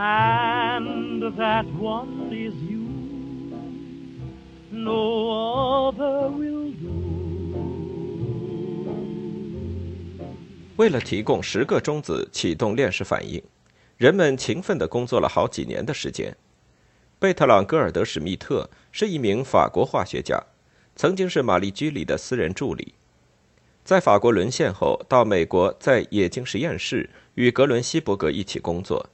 And that one is you. No other will do. 为了提供十个中子启动链式反应，人们勤奋地工作了好几年的时间。贝特朗·戈尔德·史密特是一名法国化学家，曾经是玛丽居里的私人助理。在法国沦陷后，到美国在冶金实验室与格伦西伯格一起工作。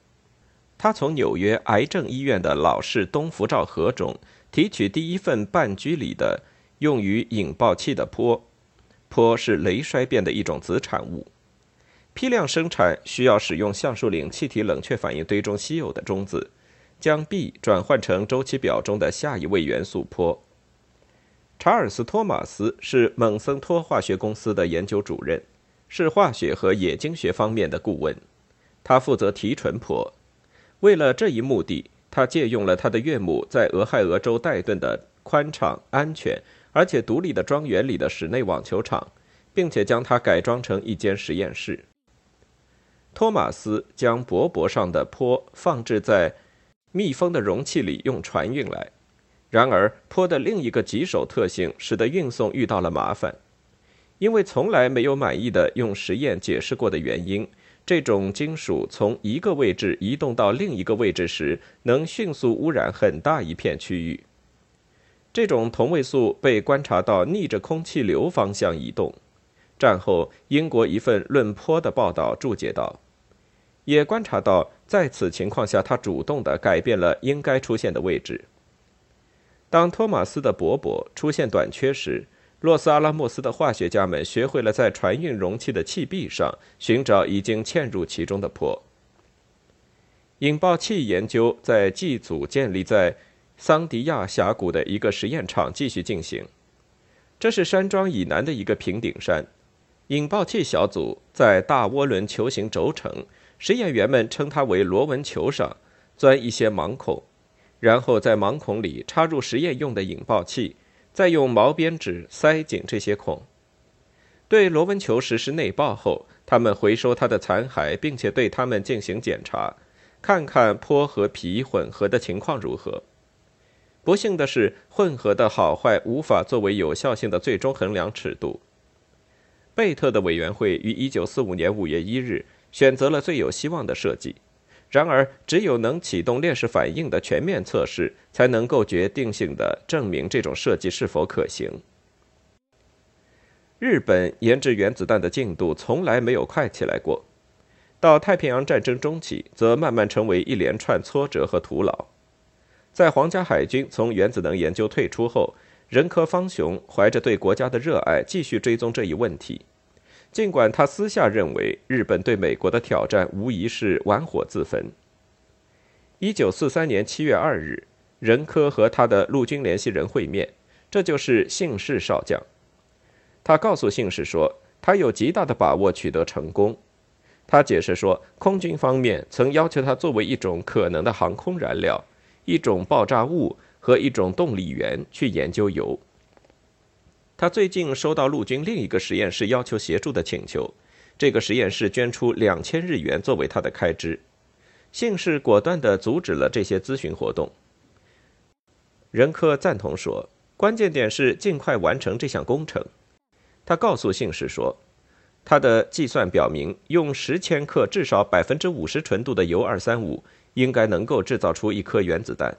他从纽约癌症医院的老式东福照盒中提取第一份半居里的用于引爆器的钋，钋是镭衰变的一种子产物。批量生产需要使用橡树岭气体冷却反应堆中稀有的中子，将 B 转换成周期表中的下一位元素钋。查尔斯·托马斯是蒙森托化学公司的研究主任，是化学和冶金学方面的顾问，他负责提纯钋。为了这一目的，他借用了他的岳母在俄亥俄州戴顿的宽敞、安全而且独立的庄园里的室内网球场，并且将它改装成一间实验室。托马斯将薄薄上的坡放置在密封的容器里，用船运来。然而，坡的另一个棘手特性使得运送遇到了麻烦，因为从来没有满意的用实验解释过的原因。这种金属从一个位置移动到另一个位置时，能迅速污染很大一片区域。这种同位素被观察到逆着空气流方向移动。战后，英国一份论坡的报道注解道：“也观察到，在此情况下，它主动地改变了应该出现的位置。当托马斯的铂铂出现短缺时。”洛斯阿拉莫斯的化学家们学会了在船运容器的器壁上寻找已经嵌入其中的钋。引爆器研究在 G 组建立在桑迪亚峡谷的一个实验场继续进行，这是山庄以南的一个平顶山。引爆器小组在大涡轮球形轴承，实验员们称它为螺纹球上钻一些盲孔，然后在盲孔里插入实验用的引爆器。再用毛边纸塞紧这些孔。对螺纹球实施内爆后，他们回收它的残骸，并且对它们进行检查，看看坡和皮混合的情况如何。不幸的是，混合的好坏无法作为有效性的最终衡量尺度。贝特的委员会于1945年5月1日选择了最有希望的设计。然而，只有能启动链式反应的全面测试，才能够决定性的证明这种设计是否可行。日本研制原子弹的进度从来没有快起来过，到太平洋战争中期，则慢慢成为一连串挫折和徒劳。在皇家海军从原子能研究退出后，仁科方雄怀着对国家的热爱，继续追踪这一问题。尽管他私下认为日本对美国的挑战无疑是玩火自焚。一九四三年七月二日，仁科和他的陆军联系人会面，这就是幸氏少将。他告诉幸氏说，他有极大的把握取得成功。他解释说，空军方面曾要求他作为一种可能的航空燃料、一种爆炸物和一种动力源去研究铀。他最近收到陆军另一个实验室要求协助的请求，这个实验室捐出两千日元作为他的开支。姓氏果断地阻止了这些咨询活动。仁科赞同说，关键点是尽快完成这项工程。他告诉信氏说，他的计算表明，用十千克至少百分之五十纯度的铀二三五，应该能够制造出一颗原子弹。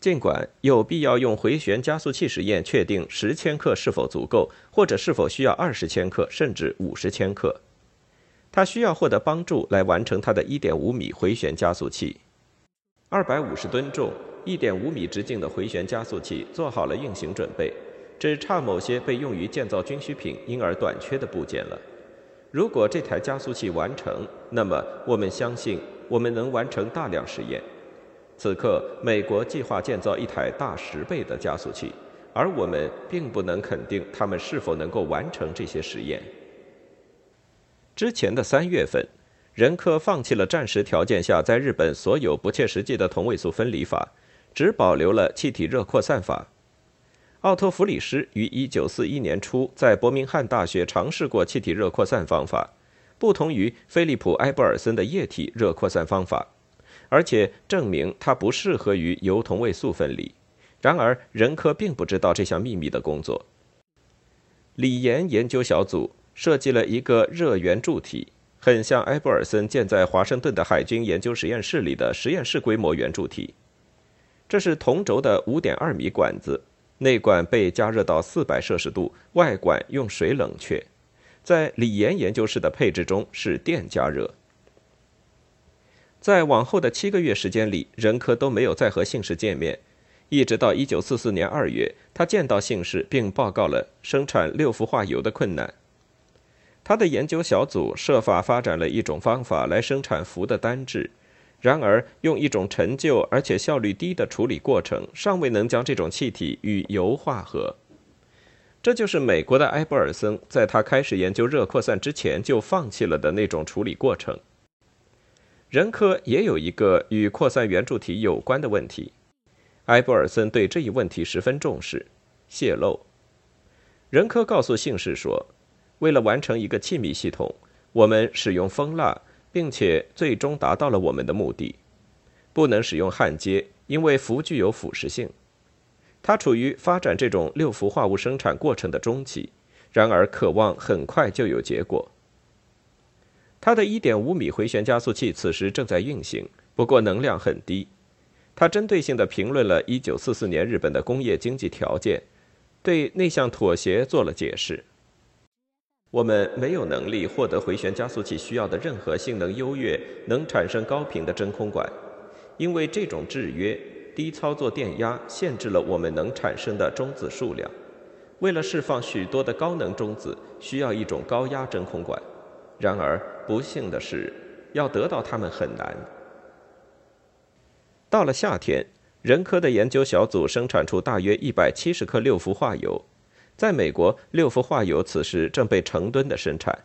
尽管有必要用回旋加速器实验确定十千克是否足够，或者是否需要二十千克甚至五十千克，他需要获得帮助来完成他的一点五米回旋加速器。二百五十吨重、一点五米直径的回旋加速器做好了运行准备，只差某些被用于建造军需品因而短缺的部件了。如果这台加速器完成，那么我们相信我们能完成大量实验。此刻，美国计划建造一台大十倍的加速器，而我们并不能肯定他们是否能够完成这些实验。之前的三月份，任科放弃了暂时条件下在日本所有不切实际的同位素分离法，只保留了气体热扩散法。奥托·弗里斯于1941年初在伯明翰大学尝试过气体热扩散方法，不同于菲利普·埃伯尔森的液体热扩散方法，而且证明它不适合于铀同位素分离。然而，任科并不知道这项秘密的工作。李岩研究小组设计了一个热源柱体，很像埃伯尔森建在华盛顿的海军研究实验室里的实验室规模圆柱体。这是同轴的5.2米管子。内管被加热到四百摄氏度，外管用水冷却。在李岩研究室的配置中是电加热。在往后的七个月时间里，任科都没有再和姓氏见面，一直到1944年2月，他见到姓氏并报告了生产六氟化铀的困难。他的研究小组设法发展了一种方法来生产氟的单质。然而，用一种陈旧而且效率低的处理过程，尚未能将这种气体与铀化合。这就是美国的埃伯尔森在他开始研究热扩散之前就放弃了的那种处理过程。人科也有一个与扩散圆柱体有关的问题，埃博尔森对这一问题十分重视：泄漏。人科告诉姓氏说：“为了完成一个气密系统，我们使用蜂蜡。”并且最终达到了我们的目的，不能使用焊接，因为氟具有腐蚀性。它处于发展这种六氟化物生产过程的中期，然而渴望很快就有结果。它的1.5米回旋加速器此时正在运行，不过能量很低。他针对性地评论了1944年日本的工业经济条件，对内向妥协做了解释。我们没有能力获得回旋加速器需要的任何性能优越、能产生高频的真空管，因为这种制约——低操作电压——限制了我们能产生的中子数量。为了释放许多的高能中子，需要一种高压真空管。然而，不幸的是，要得到它们很难。到了夏天，人科的研究小组生产出大约一百七十克六氟化铀。在美国，六氟化铀此时正被成吨的生产，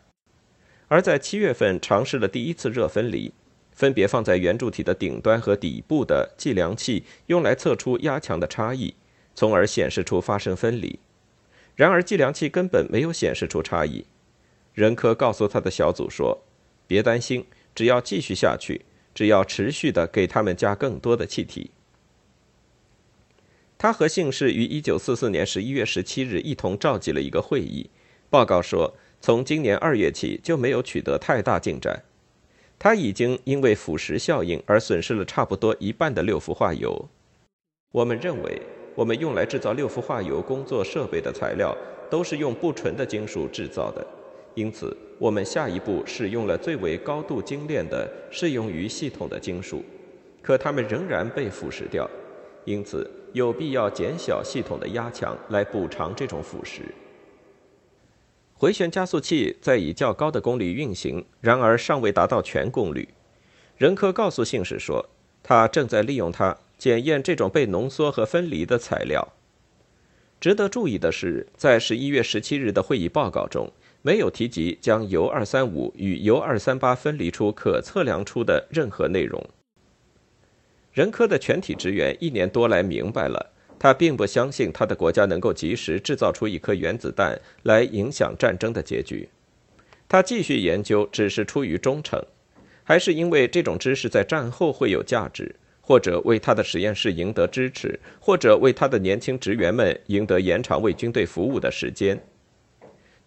而在七月份尝试了第一次热分离，分别放在圆柱体的顶端和底部的计量器，用来测出压强的差异，从而显示出发生分离。然而，计量器根本没有显示出差异。仁科告诉他的小组说：“别担心，只要继续下去，只要持续的给他们加更多的气体。”他和姓氏于1944年11月17日一同召集了一个会议，报告说，从今年2月起就没有取得太大进展。他已经因为腐蚀效应而损失了差不多一半的六氟化铀。我们认为，我们用来制造六氟化铀工作设备的材料都是用不纯的金属制造的，因此我们下一步使用了最为高度精炼的适用于系统的金属，可它们仍然被腐蚀掉，因此。有必要减小系统的压强来补偿这种腐蚀。回旋加速器在以较高的功率运行，然而尚未达到全功率。任科告诉信使说，他正在利用它检验这种被浓缩和分离的材料。值得注意的是，在十一月十七日的会议报告中，没有提及将铀二三五与铀二三八分离出可测量出的任何内容。人科的全体职员一年多来明白了，他并不相信他的国家能够及时制造出一颗原子弹来影响战争的结局。他继续研究只是出于忠诚，还是因为这种知识在战后会有价值，或者为他的实验室赢得支持，或者为他的年轻职员们赢得延长为军队服务的时间？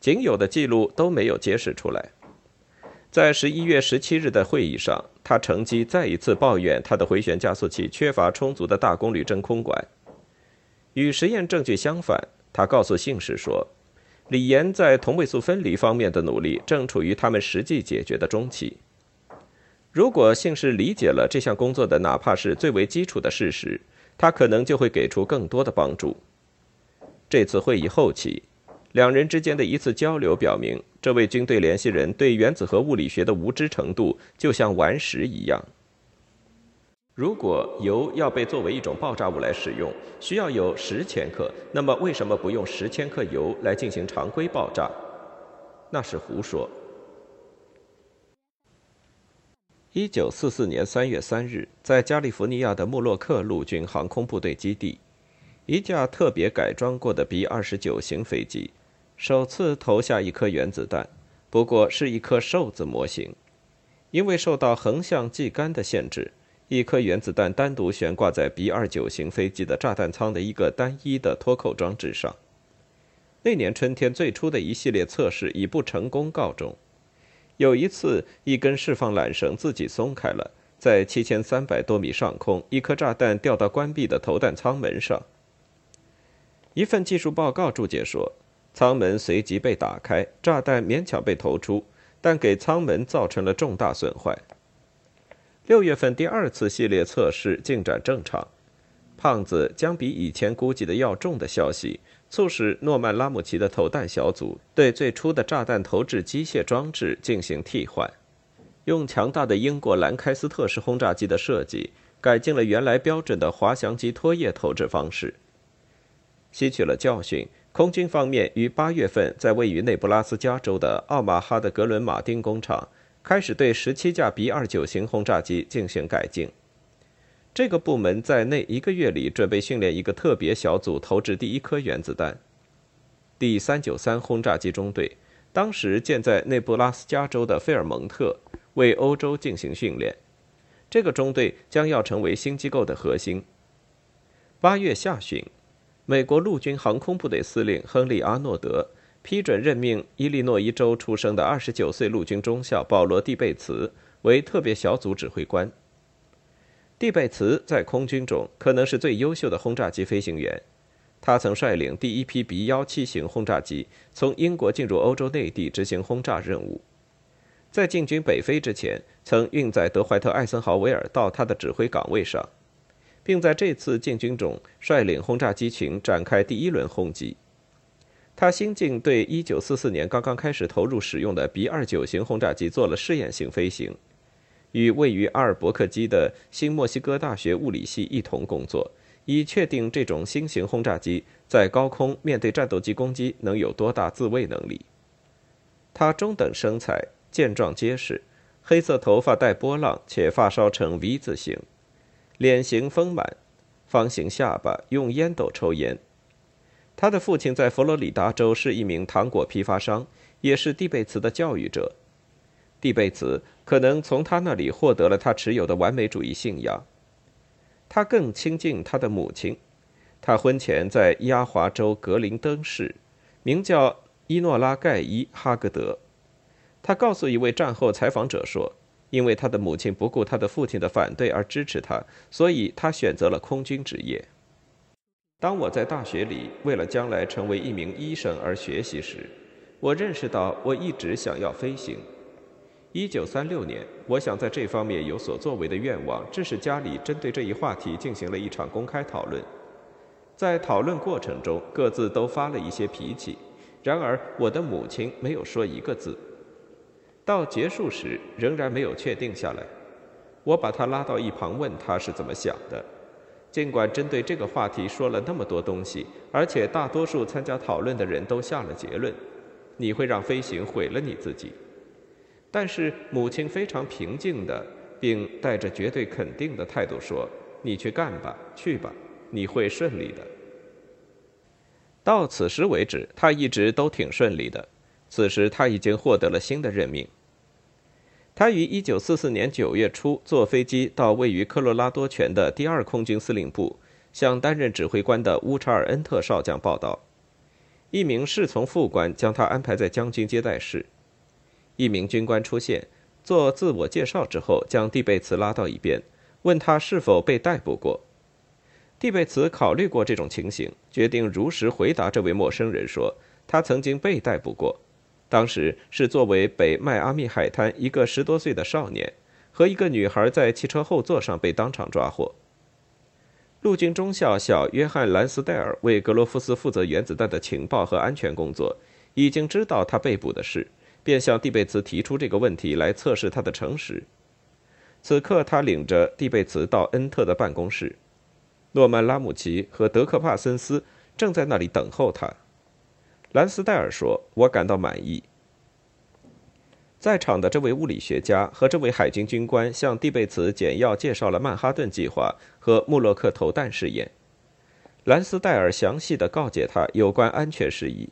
仅有的记录都没有揭示出来。在十一月十七日的会议上，他乘机再一次抱怨他的回旋加速器缺乏充足的大功率真空管。与实验证据相反，他告诉信使说，李岩在同位素分离方面的努力正处于他们实际解决的中期。如果信使理解了这项工作的哪怕是最为基础的事实，他可能就会给出更多的帮助。这次会议后期。两人之间的一次交流表明，这位军队联系人对原子核物理学的无知程度就像顽石一样。如果铀要被作为一种爆炸物来使用，需要有十千克，那么为什么不用十千克铀来进行常规爆炸？那是胡说。一九四四年三月三日，在加利福尼亚的穆洛克陆军航空部队基地，一架特别改装过的 B 二十九型飞机首次投下一颗原子弹，不过是一颗瘦子模型，因为受到横向系杆的限制。一颗原子弹单独悬挂在 B-29 型飞机的炸弹舱的一个单一的脱扣装置上。那年春天最初的一系列测试以不成功告终。有一次，一根释放缆绳自己松开了，在七千三百多米上空，一颗炸弹掉到关闭的投弹舱门上。一份技术报告注解说，舱门随即被打开，炸弹勉强被投出，但给舱门造成了重大损坏。六月份第二次系列测试进展正常，胖子将比以前估计的要重的消息，促使诺曼拉姆齐的投弹小组对最初的炸弹投掷机械装置进行替换，用强大的英国兰开斯特式轰炸机的设计改进了原来标准的滑翔机拖曳投掷方式。吸取了教训，空军方面于八月份在位于内布拉斯加州的奥马哈的格伦马丁工厂。开始对十七架 B-29 型轰炸机进行改进。这个部门在那一个月里准备训练一个特别小组投掷第一颗原子弹。第三九三轰炸机中队当时建在内布拉斯加州的费尔蒙特，为欧洲进行训练。这个中队将要成为新机构的核心。八月下旬，美国陆军航空部队司令亨利·阿诺德。批准任命伊利诺伊州出生的二十九岁陆军中校保罗·蒂贝茨为特别小组指挥官。蒂贝茨在空军中可能是最优秀的轰炸机飞行员，他曾率领第一批 B-17 型轰炸机从英国进入欧洲内地执行轰炸任务。在进军北非之前，曾运载德怀特·艾森豪威尔到他的指挥岗位上，并在这次进军中率领轰炸机群展开第一轮轰击。他新近对1944年刚刚开始投入使用的 B-29 型轰炸机做了试验性飞行，与位于阿尔伯克基的新墨西哥大学物理系一同工作，以确定这种新型轰炸机在高空面对战斗机攻击能有多大自卫能力。他中等身材，健壮结实，黑色头发带波浪且发梢呈 V 字形，脸型丰满，方形下巴，用烟斗抽烟。他的父亲在佛罗里达州是一名糖果批发商，也是蒂贝茨的教育者。蒂贝茨可能从他那里获得了他持有的完美主义信仰。他更亲近他的母亲。他婚前在压华州格林登市，名叫伊诺拉·盖伊·哈格德。他告诉一位战后采访者说：“因为他的母亲不顾他的父亲的反对而支持他，所以他选择了空军职业。”当我在大学里为了将来成为一名医生而学习时，我认识到我一直想要飞行。一九三六年，我想在这方面有所作为的愿望，致使家里针对这一话题进行了一场公开讨论。在讨论过程中，各自都发了一些脾气，然而我的母亲没有说一个字。到结束时，仍然没有确定下来。我把她拉到一旁，问她是怎么想的。尽管针对这个话题说了那么多东西，而且大多数参加讨论的人都下了结论：你会让飞行毁了你自己。但是母亲非常平静的，并带着绝对肯定的态度说：“你去干吧，去吧，你会顺利的。”到此时为止，他一直都挺顺利的。此时他已经获得了新的任命。他于1944年9月初坐飞机到位于科罗拉多泉的第二空军司令部，向担任指挥官的乌查尔恩特少将报道。一名侍从副官将他安排在将军接待室。一名军官出现，做自我介绍之后，将蒂贝茨拉到一边，问他是否被逮捕过。蒂贝茨考虑过这种情形，决定如实回答这位陌生人说：“他曾经被逮捕过。”当时是作为北迈阿密海滩一个十多岁的少年和一个女孩在汽车后座上被当场抓获。陆军中校小约翰·兰斯戴尔为格罗夫斯负责原子弹的情报和安全工作，已经知道他被捕的事，便向蒂贝茨提出这个问题来测试他的诚实。此刻，他领着蒂贝茨到恩特的办公室，诺曼·拉姆齐和德克·帕森斯正在那里等候他。兰斯戴尔说：“我感到满意。”在场的这位物理学家和这位海军军官向蒂贝茨简要介绍了曼哈顿计划和穆洛克投弹试验。兰斯戴尔详细的告诫他有关安全事宜。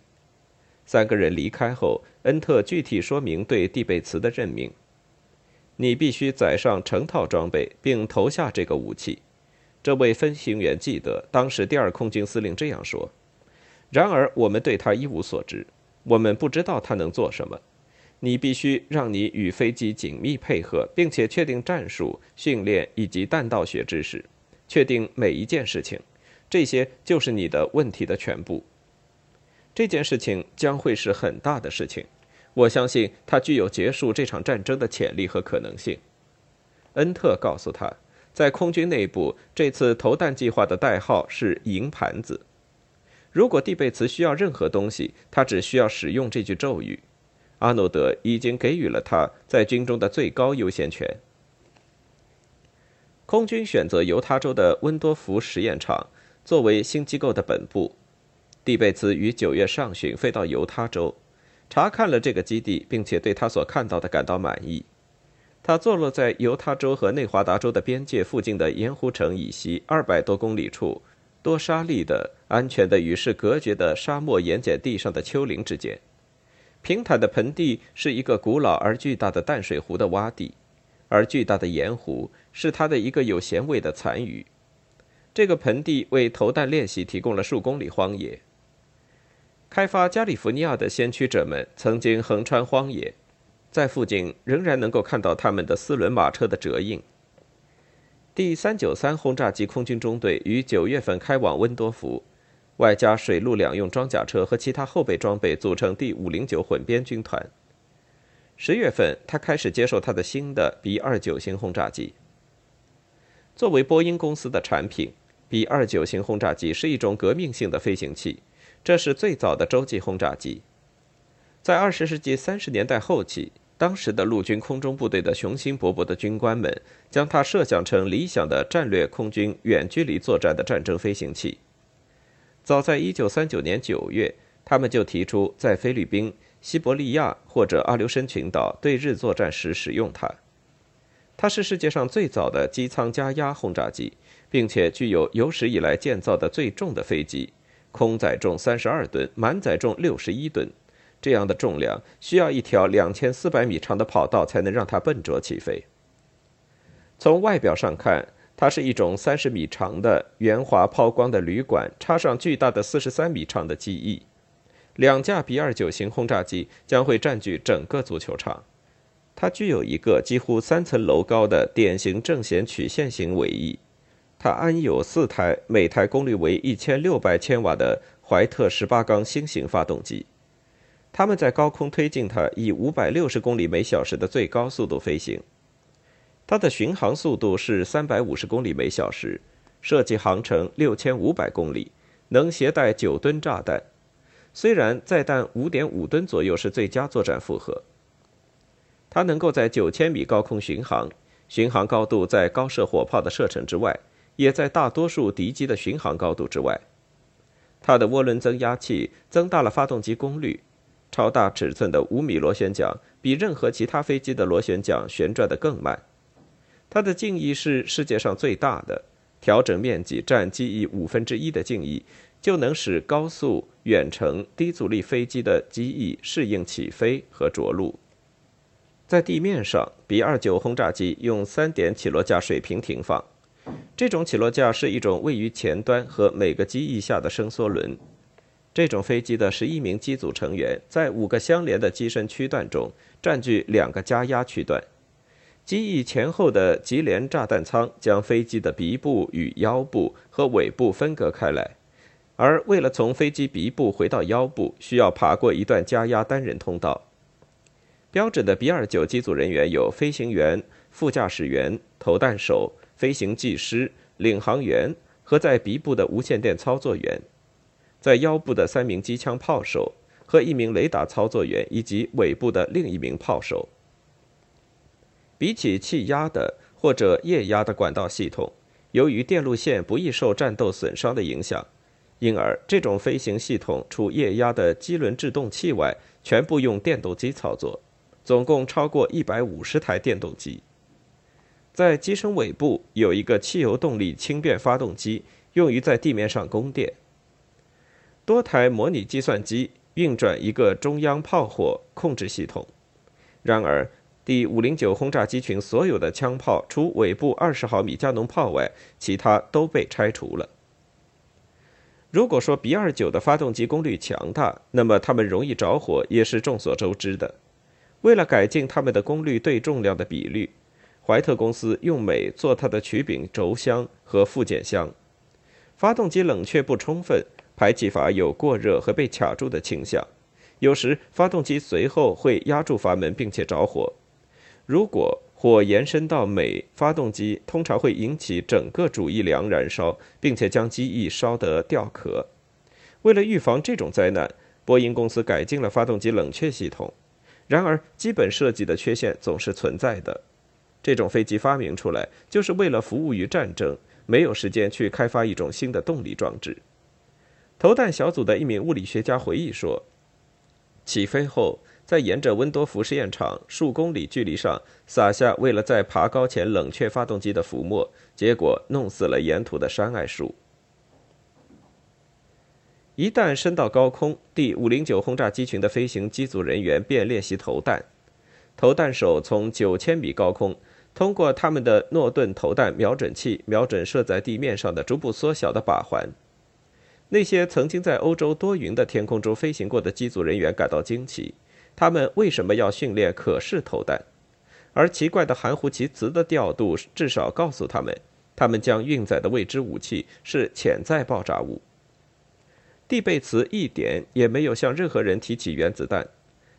三个人离开后，恩特具体说明对蒂贝茨的任命：你必须载上成套装备，并投下这个武器。这位飞行员记得，当时第二空军司令这样说。然而，我们对他一无所知，我们不知道他能做什么。你必须让你与飞机紧密配合，并且确定战术、训练以及弹道学知识，确定每一件事情。这些就是你的问题的全部。这件事情将会是很大的事情，我相信它具有结束这场战争的潜力和可能性。恩特告诉他，在空军内部，这次投弹计划的代号是“银盘子”。如果蒂贝茨需要任何东西，他只需要使用这句咒语。阿诺德已经给予了他在军中的最高优先权。空军选择犹他州的温多福实验场作为新机构的本部。蒂贝茨于九月上旬飞到犹他州，查看了这个基地，并且对他所看到的感到满意。他坐落在犹他州和内华达州的边界附近的盐湖城以西二百多公里处。多沙利的安全的与世隔绝的沙漠盐碱地上的丘陵之间，平坦的盆地是一个古老而巨大的淡水湖的洼地，而巨大的盐湖是它的一个有咸味的残余。这个盆地为投弹练习提供了数公里荒野。开发加利福尼亚的先驱者们曾经横穿荒野，在附近仍然能够看到他们的四轮马车的折印。第三九三轰炸机空军中队于九月份开往温多福，外加水陆两用装甲车和其他后备装备，组成第五零九混编军团。十月份，他开始接受他的新的 B 二九型轰炸机。作为波音公司的产品，B 二九型轰炸机是一种革命性的飞行器，这是最早的洲际轰炸机。在二十世纪三十年代后期。当时的陆军空中部队的雄心勃勃的军官们，将它设想成理想的战略空军远距离作战的战争飞行器。早在1939年9月，他们就提出在菲律宾、西伯利亚或者阿留申群岛对日作战时使用它。它是世界上最早的机舱加压轰炸机，并且具有有史以来建造的最重的飞机，空载重32吨，满载重61吨。这样的重量需要一条两千四百米长的跑道才能让它笨拙起飞。从外表上看，它是一种三十米长的圆滑抛光的铝管，插上巨大的四十三米长的机翼。两架 B 二九型轰炸机将会占据整个足球场。它具有一个几乎三层楼高的典型正弦曲线型尾翼。它安有四台每台功率为一千六百千瓦的怀特十八缸新型发动机。他们在高空推进它，以五百六十公里每小时的最高速度飞行。它的巡航速度是三百五十公里每小时，设计航程六千五百公里，能携带九吨炸弹。虽然载弹五点五吨左右是最佳作战负荷。它能够在九千米高空巡航，巡航高度在高射火炮的射程之外，也在大多数敌机的巡航高度之外。它的涡轮增压器增大了发动机功率。超大尺寸的五米螺旋桨比任何其他飞机的螺旋桨旋转得更慢。它的襟翼是世界上最大的，调整面积占机翼五分之一的襟翼就能使高速远程低阻力飞机的机翼适应起飞和着陆。在地面上，B-29 轰炸机用三点起落架水平停放，这种起落架是一种位于前端和每个机翼下的伸缩轮。这种飞机的十一名机组成员在五个相连的机身区段中占据两个加压区段，机翼前后的级联炸弹舱将飞机的鼻部与腰部和尾部分隔开来，而为了从飞机鼻部回到腰部，需要爬过一段加压单人通道。标准的 B-29 机组人员有飞行员、副驾驶员、投弹手、飞行技师、领航员和在鼻部的无线电操作员。在腰部的三名机枪炮手和一名雷达操作员，以及尾部的另一名炮手。比起气压的或者液压的管道系统，由于电路线不易受战斗损伤的影响，因而这种飞行系统除液压的机轮制动器外，全部用电动机操作，总共超过一百五十台电动机。在机身尾部有一个汽油动力轻便发动机，用于在地面上供电。多台模拟计算机运转一个中央炮火控制系统。然而，第五零九轰炸机群所有的枪炮，除尾部二十毫米加农炮外，其他都被拆除了。如果说 B 二九的发动机功率强大，那么它们容易着火也是众所周知的。为了改进它们的功率对重量的比率，怀特公司用镁做它的曲柄轴箱和附件箱。发动机冷却不充分。排气阀有过热和被卡住的倾向，有时发动机随后会压住阀门并且着火。如果火延伸到镁发动机，通常会引起整个主翼梁燃烧，并且将机翼烧得掉壳。为了预防这种灾难，波音公司改进了发动机冷却系统。然而，基本设计的缺陷总是存在的。这种飞机发明出来就是为了服务于战争，没有时间去开发一种新的动力装置。投弹小组的一名物理学家回忆说：“起飞后，在沿着温多福试验场数公里距离上撒下为了在爬高前冷却发动机的浮沫，结果弄死了沿途的山艾树。一旦升到高空，第五零九轰炸机群的飞行机组人员便练习投弹。投弹手从九千米高空，通过他们的诺顿投弹瞄准器瞄准射在地面上的逐步缩小的靶环。”那些曾经在欧洲多云的天空中飞行过的机组人员感到惊奇，他们为什么要训练可视投弹？而奇怪的含糊其辞的调度至少告诉他们，他们将运载的未知武器是潜在爆炸物。蒂贝茨一点也没有向任何人提起原子弹，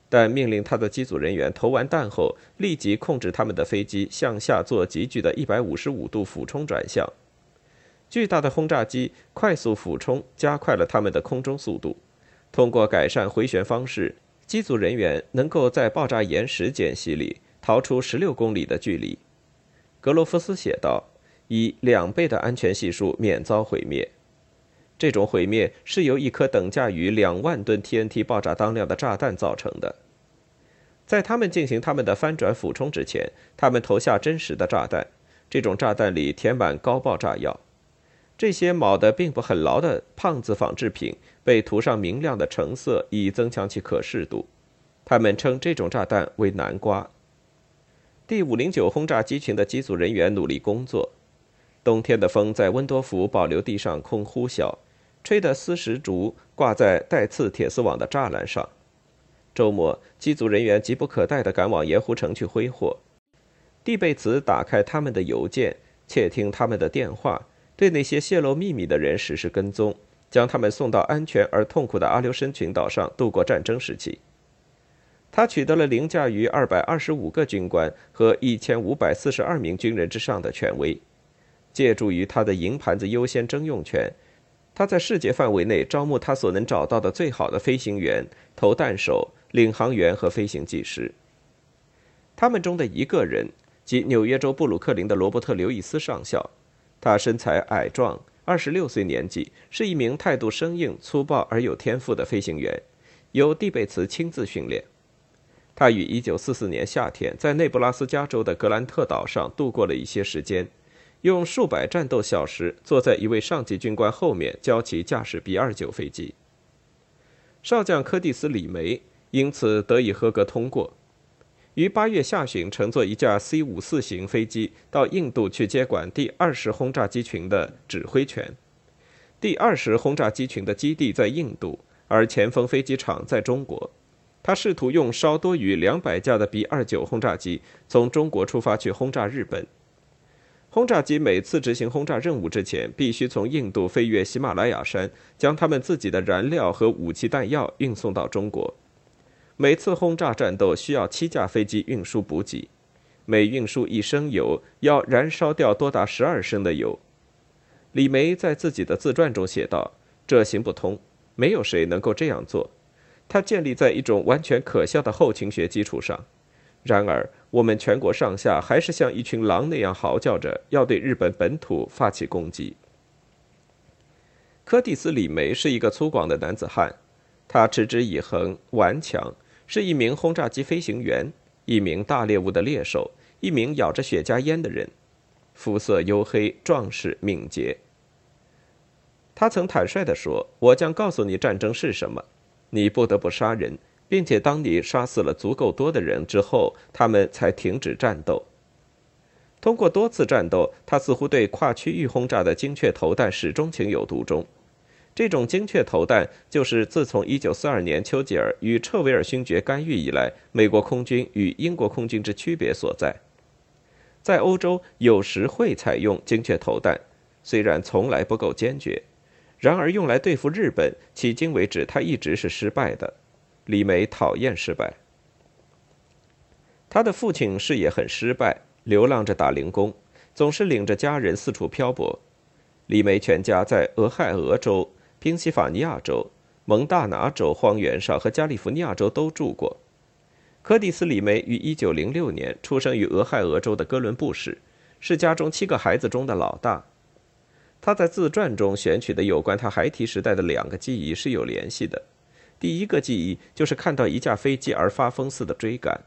但命令他的机组人员投完弹后立即控制他们的飞机向下做急剧的155度俯冲转向。巨大的轰炸机快速俯冲，加快了他们的空中速度。通过改善回旋方式，机组人员能够在爆炸岩石间隙里逃出十六公里的距离。格罗夫斯写道：“以两倍的安全系数免遭毁灭。这种毁灭是由一颗等价于两万吨 TNT 爆炸当量的炸弹造成的。在他们进行他们的翻转俯冲之前，他们投下真实的炸弹。这种炸弹里填满高爆炸药。”这些铆的并不很牢的胖子仿制品被涂上明亮的橙色，以增强其可视度。他们称这种炸弹为“南瓜”。第五零九轰炸机群的机组人员努力工作。冬天的风在温多福保留地上空呼啸，吹得丝石竹挂在带刺铁丝网的栅栏上。周末，机组人员急不可待地赶往盐湖城去挥霍。蒂贝茨打开他们的邮件，窃听他们的电话。对那些泄露秘密的人实施跟踪，将他们送到安全而痛苦的阿留申群岛上度过战争时期。他取得了凌驾于二百二十五个军官和一千五百四十二名军人之上的权威。借助于他的银盘子优先征用权，他在世界范围内招募他所能找到的最好的飞行员、投弹手、领航员和飞行技师。他们中的一个人，即纽约州布鲁克林的罗伯特·刘易斯上校。他身材矮壮，二十六岁年纪，是一名态度生硬、粗暴而有天赋的飞行员，由蒂贝茨亲自训练。他于1944年夏天在内布拉斯加州的格兰特岛上度过了一些时间，用数百战斗小时坐在一位上级军官后面教其驾驶 B-29 飞机。少将柯蒂斯·李梅因此得以合格通过。于八月下旬，乘坐一架 C 五四型飞机到印度去接管第二十轰炸机群的指挥权。第二十轰炸机群的基地在印度，而前锋飞机场在中国。他试图用稍多于两百架的 B 二九轰炸机从中国出发去轰炸日本。轰炸机每次执行轰炸任务之前，必须从印度飞越喜马拉雅山，将他们自己的燃料和武器弹药运送到中国。每次轰炸战斗需要七架飞机运输补给，每运输一升油要燃烧掉多达十二升的油。李梅在自己的自传中写道：“这行不通，没有谁能够这样做。它建立在一种完全可笑的后勤学基础上。然而，我们全国上下还是像一群狼那样嚎叫着，要对日本本土发起攻击。柯蒂斯·李梅是一个粗犷的男子汉，他持之以恒、顽强，是一名轰炸机飞行员，一名大猎物的猎手，一名咬着雪茄烟的人，肤色黝黑、壮实、敏捷。他曾坦率地说：“我将告诉你战争是什么，你不得不杀人。”并且，当你杀死了足够多的人之后，他们才停止战斗。通过多次战斗，他似乎对跨区域轰炸的精确投弹始终情有独钟。这种精确投弹，就是自从1942年丘吉尔与彻维尔勋爵干预以来，美国空军与英国空军之区别所在。在欧洲，有时会采用精确投弹，虽然从来不够坚决，然而用来对付日本，迄今为止，它一直是失败的。李梅讨厌失败。他的父亲事业很失败，流浪着打零工，总是领着家人四处漂泊。李梅全家在俄亥俄州、宾夕法尼亚州、蒙大拿州荒原上和加利福尼亚州都住过。柯蒂斯·里梅于1906年出生于俄亥俄州的哥伦布市，是家中七个孩子中的老大。他在自传中选取的有关他孩提时代的两个记忆是有联系的。第一个记忆就是看到一架飞机而发疯似的追赶。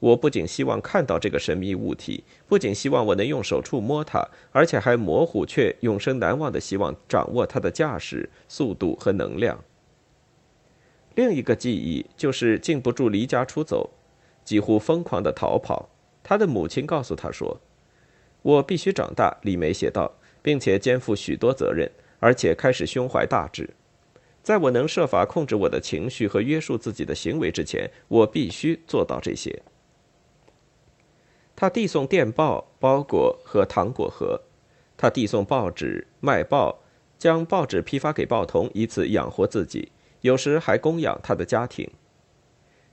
我不仅希望看到这个神秘物体，不仅希望我能用手触摸它，而且还模糊却永生难忘的希望掌握它的驾驶速度和能量。另一个记忆就是禁不住离家出走，几乎疯狂的逃跑。他的母亲告诉他说：“我必须长大。”李梅写道，并且肩负许多责任，而且开始胸怀大志。在我能设法控制我的情绪和约束自己的行为之前，我必须做到这些。他递送电报、包裹和糖果盒，他递送报纸、卖报，将报纸批发给报童，以此养活自己，有时还供养他的家庭。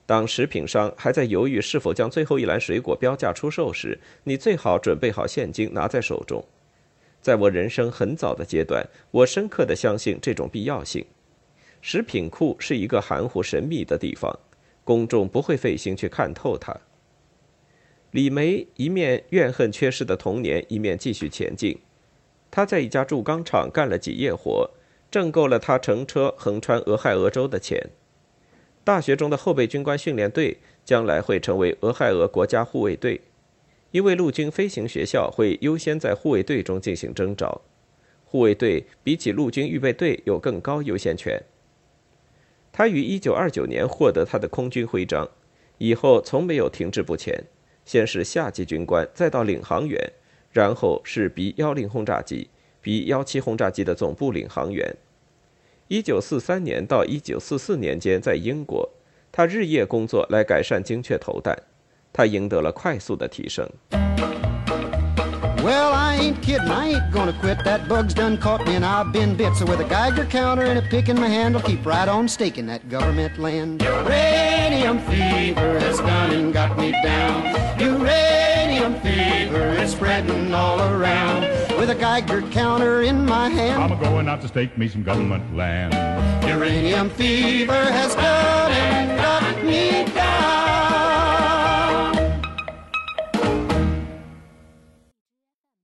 当食品商还在犹豫是否将最后一篮水果标价出售时，你最好准备好现金拿在手中。在我人生很早的阶段，我深刻的相信这种必要性。食品库是一个含糊神秘的地方，公众不会费心去看透它。李梅一面怨恨缺失的童年，一面继续前进。他在一家铸钢厂干了几夜活，挣够了他乘车横穿俄亥俄州的钱。大学中的后备军官训练队将来会成为俄亥俄国家护卫队，因为陆军飞行学校会优先在护卫队中进行征召。护卫队比起陆军预备队有更高优先权。他于1929年获得他的空军徽章，以后从没有停滞不前。先是下级军官，再到领航员，然后是 B-10 轰炸机、B-17 轰炸机的总部领航员。1943年到1944年间，在英国，他日夜工作来改善精确投弹，他赢得了快速的提升。Well, I ain't kidding, I ain't gonna quit. That bug's done caught me and I've been bit. So with a Geiger counter and a pick in my hand, I'll keep right on staking that government land. Uranium fever has gone and got me down. Uranium fever is spreading all around. With a Geiger counter in my hand, I'm a going out to stake me some government land. Uranium fever has gone and got me